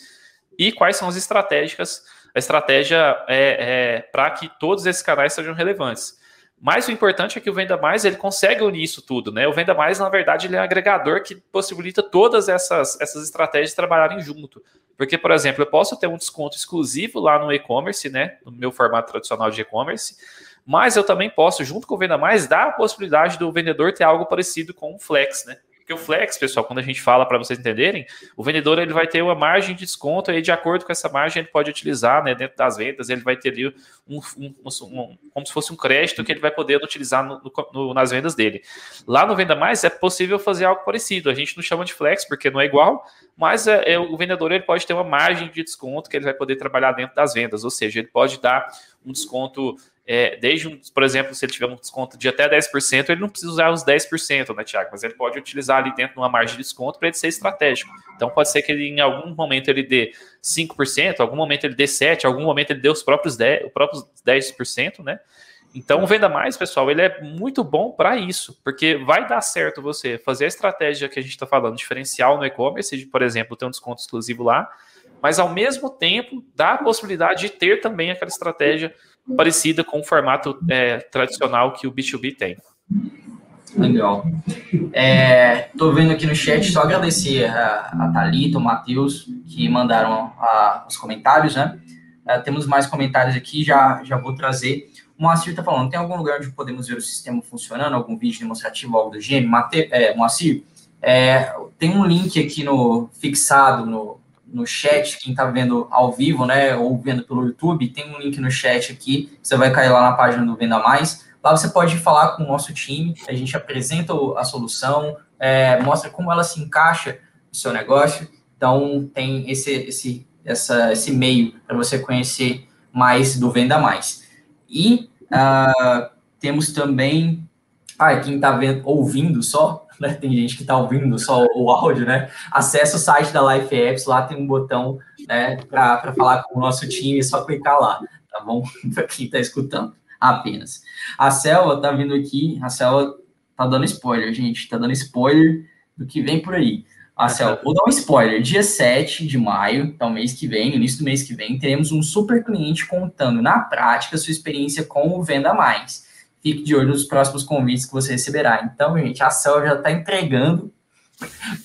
S2: e quais são as estratégicas, a estratégia é, é para que todos esses canais sejam relevantes. Mas o importante é que o Venda Mais ele consegue unir isso tudo, né? O Venda Mais, na verdade, ele é um agregador que possibilita todas essas, essas estratégias trabalharem junto. Porque, por exemplo, eu posso ter um desconto exclusivo lá no e-commerce, né? No meu formato tradicional de e-commerce, mas eu também posso, junto com o Venda Mais, dar a possibilidade do vendedor ter algo parecido com o Flex, né? Porque o flex, pessoal, quando a gente fala para vocês entenderem, o vendedor ele vai ter uma margem de desconto e de acordo com essa margem ele pode utilizar, né, dentro das vendas, ele vai ter ali um, um, um, como se fosse um crédito que ele vai poder utilizar no, no, nas vendas dele. Lá no Venda Mais é possível fazer algo parecido. A gente não chama de flex porque não é igual, mas é, é, o vendedor ele pode ter uma margem de desconto que ele vai poder trabalhar dentro das vendas, ou seja, ele pode dar um desconto é, desde, por exemplo, se ele tiver um desconto de até 10%, ele não precisa usar os 10%, né, Tiago? Mas ele pode utilizar ali dentro de uma margem de desconto para ele ser estratégico. Então pode ser que ele, em algum momento ele dê 5%, algum momento ele dê 7%, algum momento ele dê os próprios 10%, os próprios 10%, né? Então, Venda Mais, pessoal, ele é muito bom para isso, porque vai dar certo você fazer a estratégia que a gente está falando, diferencial no e-commerce, por exemplo, ter um desconto exclusivo lá, mas ao mesmo tempo dá a possibilidade de ter também aquela estratégia parecida com o formato é, tradicional que o B2B tem.
S1: Legal. Estou é, vendo aqui no chat, só agradecer a, a Thalita, o Matheus, que mandaram a, os comentários, né? É, temos mais comentários aqui, já, já vou trazer. O Moacir está falando, tem algum lugar onde podemos ver o sistema funcionando, algum vídeo demonstrativo, algo do gênero? Mate, é, Moacir, é, tem um link aqui no fixado no, no chat, quem está vendo ao vivo, né, ou vendo pelo YouTube, tem um link no chat aqui, você vai cair lá na página do Venda Mais. Lá você pode falar com o nosso time, a gente apresenta a solução, é, mostra como ela se encaixa no seu negócio. Então, tem esse, esse, essa, esse meio para você conhecer mais do Venda Mais. E uh, temos também. Ah, quem está ouvindo só, né? Tem gente que está ouvindo só o áudio, né? Acesse o site da Life Apps, lá tem um botão né, para falar com o nosso time, é só clicar lá, tá bom? para quem está escutando apenas. A Selva tá vindo aqui, a Selva tá dando spoiler, gente, tá dando spoiler do que vem por aí. A Selva, vou dar um spoiler, dia 7 de maio, então mês que vem, início do mês que vem, teremos um super cliente contando na prática sua experiência com o Venda Mais fique de olho nos próximos convites que você receberá. Então, gente, a Cel já está entregando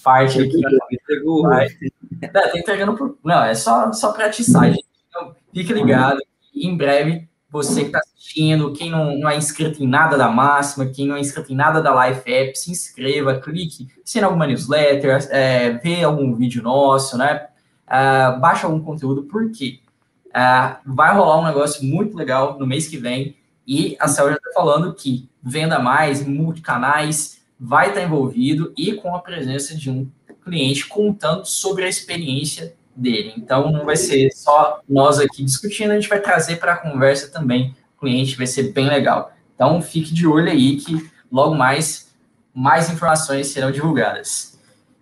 S1: parte aqui. Entregou. Não, tá entregando por... Não, é só, só para atiçar, gente. Então, fique ligado. Em breve, você que está assistindo, quem não, não, é inscrito em nada da Máxima, quem não é inscrito em nada da Life App, se inscreva, clique, assine alguma newsletter, é, vê algum vídeo nosso, né? Uh, baixa algum conteúdo, porque uh, vai rolar um negócio muito legal no mês que vem e a Cel já está falando que venda mais, multicanais, vai estar tá envolvido e com a presença de um cliente contando sobre a experiência dele. Então, não vai ser só nós aqui discutindo, a gente vai trazer para a conversa também o cliente, vai ser bem legal. Então, fique de olho aí que logo mais, mais informações serão divulgadas.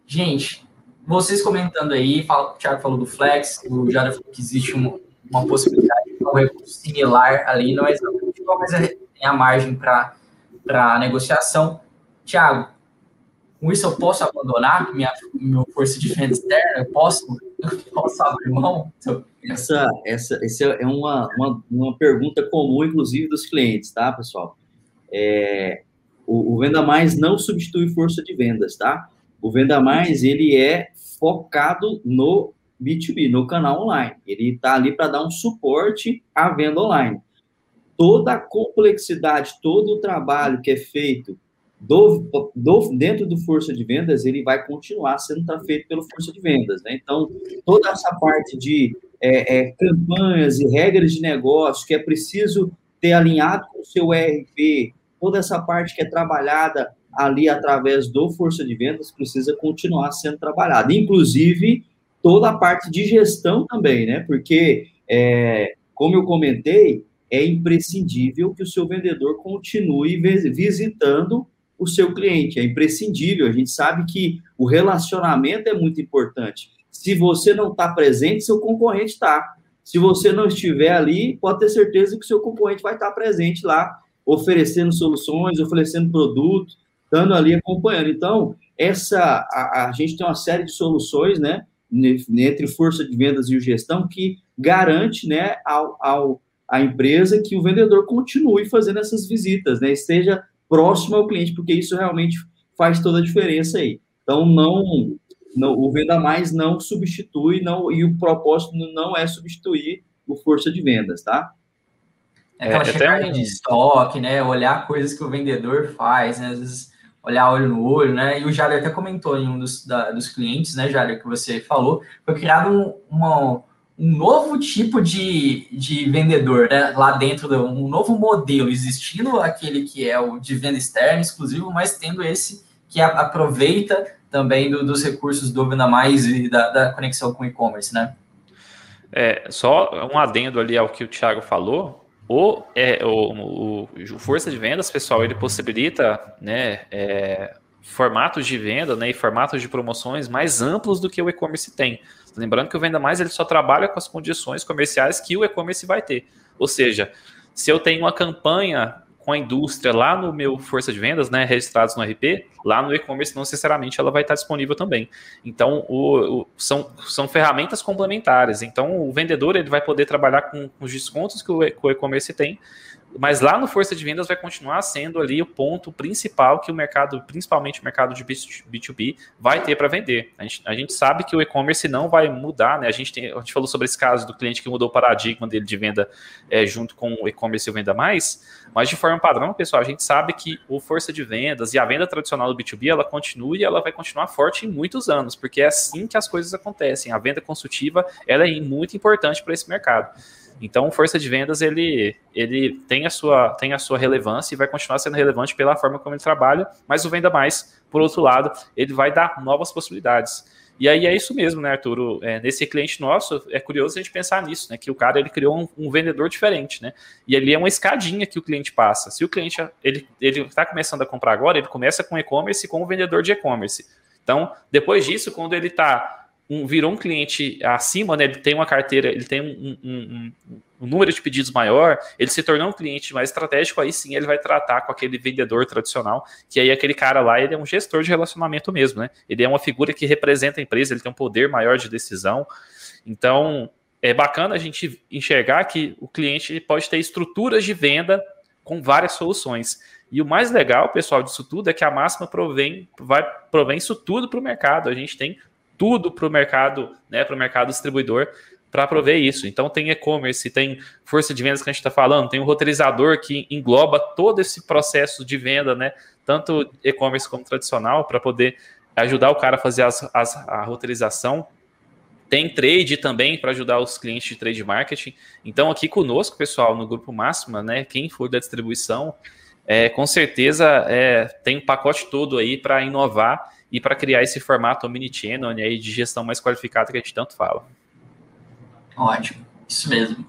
S1: Gente, vocês comentando aí, fala, o Thiago falou do Flex, o Jada falou que existe uma, uma possibilidade de um recurso similar ali, não mas tem a margem para negociação. Tiago, com isso eu posso abandonar minha, minha força de venda externa? Eu posso, eu posso abrir mão?
S3: Essa, essa, essa é uma, uma, uma pergunta comum, inclusive, dos clientes, tá, pessoal? É, o, o Venda Mais não substitui força de vendas, tá? O Venda Mais, ele é focado no B2B, no canal online. Ele está ali para dar um suporte à venda online toda a complexidade, todo o trabalho que é feito do, do, dentro do força de vendas, ele vai continuar sendo feito pelo força de vendas. Né? Então, toda essa parte de é, é, campanhas e regras de negócio que é preciso ter alinhado com o seu ERP, toda essa parte que é trabalhada ali através do força de vendas precisa continuar sendo trabalhada. Inclusive, toda a parte de gestão também, né? Porque, é, como eu comentei, é imprescindível que o seu vendedor continue visitando o seu cliente. É imprescindível. A gente sabe que o relacionamento é muito importante. Se você não está presente, seu concorrente está. Se você não estiver ali, pode ter certeza que o seu concorrente vai estar presente lá, oferecendo soluções, oferecendo produtos, estando ali acompanhando. Então, essa a, a gente tem uma série de soluções, né, entre força de vendas e gestão que garante, né, ao, ao a empresa que o vendedor continue fazendo essas visitas, né? Esteja próximo ao cliente, porque isso realmente faz toda a diferença aí. Então, não, não o Venda Mais não substitui, não, e o propósito não é substituir o força de vendas, tá?
S1: É aquela é, checagem de estoque, né? Olhar coisas que o vendedor faz, né? Às vezes olhar olho no olho, né? E o Jário até comentou em um dos, da, dos clientes, né, Jário, que você falou, foi criado um, uma, um novo tipo de, de vendedor, né? Lá dentro, um novo modelo, existindo aquele que é o de venda externa, exclusivo, mas tendo esse que aproveita também do, dos recursos do Venda Mais e da, da conexão com e-commerce, né?
S2: É, só um adendo ali ao que o Thiago falou, o, é, o, o, o, força de vendas, pessoal, ele possibilita né, é, formatos de venda né, e formatos de promoções mais amplos do que o e-commerce tem. Lembrando que o Venda Mais ele só trabalha com as condições comerciais que o e-commerce vai ter. Ou seja, se eu tenho uma campanha com a indústria lá no meu força de vendas, né, registrados no RP, lá no e-commerce não necessariamente ela vai estar disponível também. Então, o, o, são, são ferramentas complementares. Então, o vendedor ele vai poder trabalhar com, com os descontos que o e-commerce tem, mas lá no força de vendas vai continuar sendo ali o ponto principal que o mercado, principalmente o mercado de B2B, vai ter para vender. A gente, a gente, sabe que o e-commerce não vai mudar, né? A gente, tem, a gente falou sobre esse caso do cliente que mudou o paradigma dele de venda é, junto com o e-commerce e o Venda Mais, mas de forma padrão, pessoal, a gente sabe que o força de vendas e a venda tradicional do B2B, ela continua e ela vai continuar forte em muitos anos, porque é assim que as coisas acontecem. A venda consultiva, ela é muito importante para esse mercado. Então, força de vendas ele, ele tem, a sua, tem a sua relevância e vai continuar sendo relevante pela forma como ele trabalha, mas o Venda Mais, por outro lado, ele vai dar novas possibilidades. E aí é isso mesmo, né, Arthur? É, nesse cliente nosso, é curioso a gente pensar nisso, né? Que o cara ele criou um, um vendedor diferente, né? E ali é uma escadinha que o cliente passa. Se o cliente ele está começando a comprar agora, ele começa com e-commerce com o vendedor de e-commerce. Então, depois disso, quando ele está um, virou um cliente acima, né? Ele tem uma carteira, ele tem um, um, um, número de pedidos maior, ele se tornou um cliente mais estratégico, aí sim ele vai tratar com aquele vendedor tradicional, que aí aquele cara lá, ele é um gestor de relacionamento mesmo, né? Ele é uma figura que representa a empresa, ele tem um poder maior de decisão. Então, é bacana a gente enxergar que o cliente pode ter estruturas de venda com várias soluções. E o mais legal, pessoal, disso tudo é que a máxima provém, vai, provém isso tudo para o mercado. A gente tem tudo para o mercado, né, para o mercado distribuidor, para prover isso. Então tem e-commerce, tem força de vendas que a gente está falando, tem o um roteirizador que engloba todo esse processo de venda, né? Tanto e-commerce como tradicional, para poder ajudar o cara a fazer as, as, a roteirização. Tem trade também para ajudar os clientes de trade marketing. Então, aqui conosco, pessoal, no Grupo Máxima, né? Quem for da distribuição, é, com certeza é, tem um pacote todo aí para inovar e para criar esse formato omnichannel aí de gestão mais qualificada que a gente tanto fala.
S1: Ótimo, isso mesmo.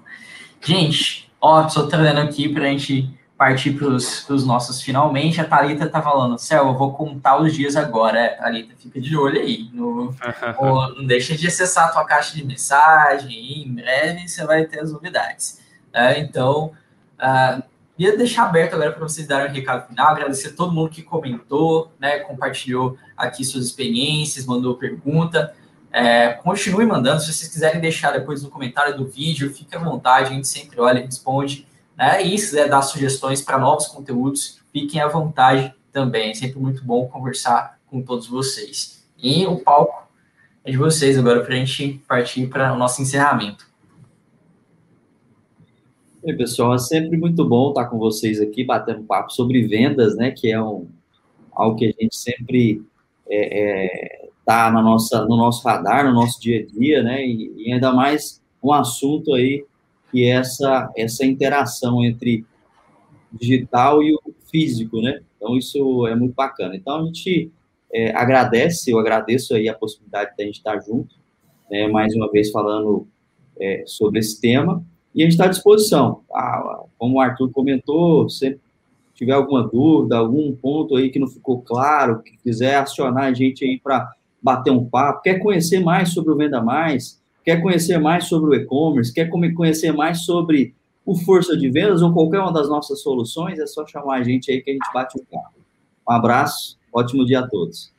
S1: Gente, ó, só trazendo aqui para a gente partir para os nossos finalmente. A Thalita tá falando, Céu, eu vou contar os dias agora. É, Thalita, fica de olho aí. No, no, não deixa de acessar a tua caixa de mensagem. Em breve você vai ter as novidades. É, então, uh, Ia deixar aberto agora para vocês darem um recado final, agradecer a todo mundo que comentou, né, compartilhou aqui suas experiências, mandou pergunta. É, continue mandando, se vocês quiserem deixar depois no comentário do vídeo, fique à vontade, a gente sempre olha e responde. Né? E se quiser dar sugestões para novos conteúdos, fiquem à vontade também. É sempre muito bom conversar com todos vocês. E o palco é de vocês agora para a gente partir para o nosso encerramento.
S3: Oi, pessoal, é sempre muito bom estar com vocês aqui, batendo papo sobre vendas, né, que é um, algo que a gente sempre é, é, tá na nossa, no nosso radar, no nosso dia a dia, né, e, e ainda mais um assunto aí que é essa, essa interação entre digital e o físico, né, então isso é muito bacana. Então a gente é, agradece, eu agradeço aí a possibilidade de a gente estar junto, né, mais uma vez falando é, sobre esse tema, e a gente está à disposição. Ah, como o Arthur comentou, se tiver alguma dúvida, algum ponto aí que não ficou claro, que quiser acionar a gente aí para bater um papo, quer conhecer mais sobre o Venda Mais, quer conhecer mais sobre o e-commerce, quer conhecer mais sobre o Força de Vendas ou qualquer uma das nossas soluções, é só chamar a gente aí que a gente bate um papo. Um abraço, ótimo dia a todos.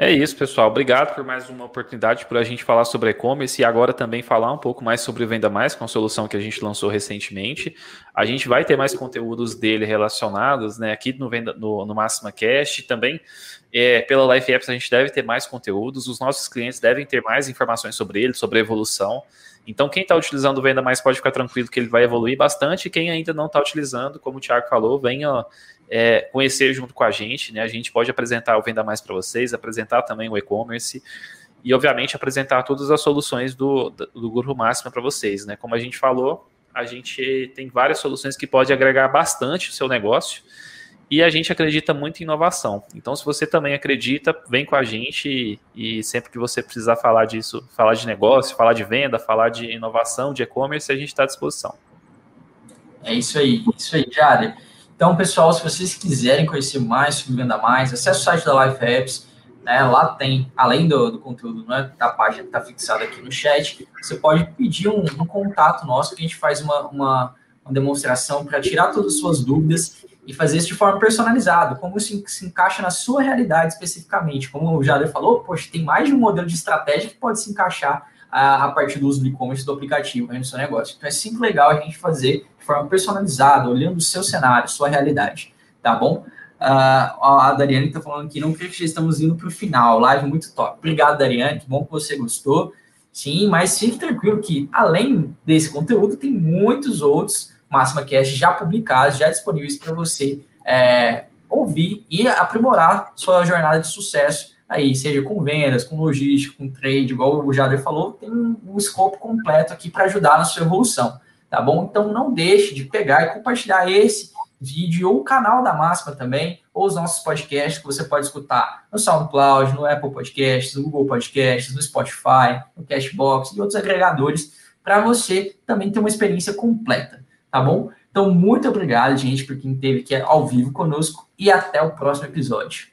S2: É isso, pessoal. Obrigado por mais uma oportunidade para a gente falar sobre e-commerce e agora também falar um pouco mais sobre Venda Mais, com a solução que a gente lançou recentemente. A gente vai ter mais conteúdos dele relacionados né, aqui no, Venda, no, no Máxima Cast. Também é, pela Life Apps a gente deve ter mais conteúdos. Os nossos clientes devem ter mais informações sobre ele, sobre a evolução. Então, quem está utilizando o Venda Mais pode ficar tranquilo que ele vai evoluir bastante. Quem ainda não está utilizando, como o Thiago falou, venha é, conhecer junto com a gente, né? A gente pode apresentar o Venda Mais para vocês, apresentar também o e-commerce e, obviamente, apresentar todas as soluções do, do Grupo Máxima para vocês, né? Como a gente falou, a gente tem várias soluções que pode agregar bastante o seu negócio e a gente acredita muito em inovação. Então, se você também acredita, vem com a gente e, e sempre que você precisar falar disso, falar de negócio, falar de venda, falar de inovação, de e-commerce, a gente está à disposição.
S1: É isso aí, isso aí, Jader. Então, pessoal, se vocês quiserem conhecer mais sobre Venda Mais, acesse o site da Life Apps. Né? Lá tem, além do, do conteúdo né, da página que está fixada aqui no chat, você pode pedir um, um, contato nosso que a gente faz uma, uma, uma demonstração para tirar todas as suas dúvidas e fazer isso de forma personalizada, como isso se encaixa na sua realidade especificamente. Como o Jader falou, poxa, tem mais de um modelo de estratégia que pode se encaixar a, a partir do uso do e-commerce do aplicativo no seu negócio. Então é sempre legal a gente fazer forma personalizada, olhando o seu cenário, sua realidade, tá bom? Uh, a Dariane está falando que não creio que já estamos indo para o final, live muito top. Obrigado, Dariane, que bom que você gostou. Sim, mas fique tranquilo que, além desse conteúdo, tem muitos outros Máxima Cash já publicados, já disponíveis para você é, ouvir e aprimorar sua jornada de sucesso aí, seja com vendas, com logística, com trade, igual o Jader falou, tem um escopo completo aqui para ajudar na sua evolução tá bom? Então não deixe de pegar e compartilhar esse vídeo ou o canal da Máxima também, ou os nossos podcasts que você pode escutar no SoundCloud, no Apple Podcasts, no Google Podcasts, no Spotify, no Cashbox e outros agregadores, para você também ter uma experiência completa, tá bom? Então, muito obrigado, gente, por quem esteve aqui ao vivo conosco e até o próximo episódio.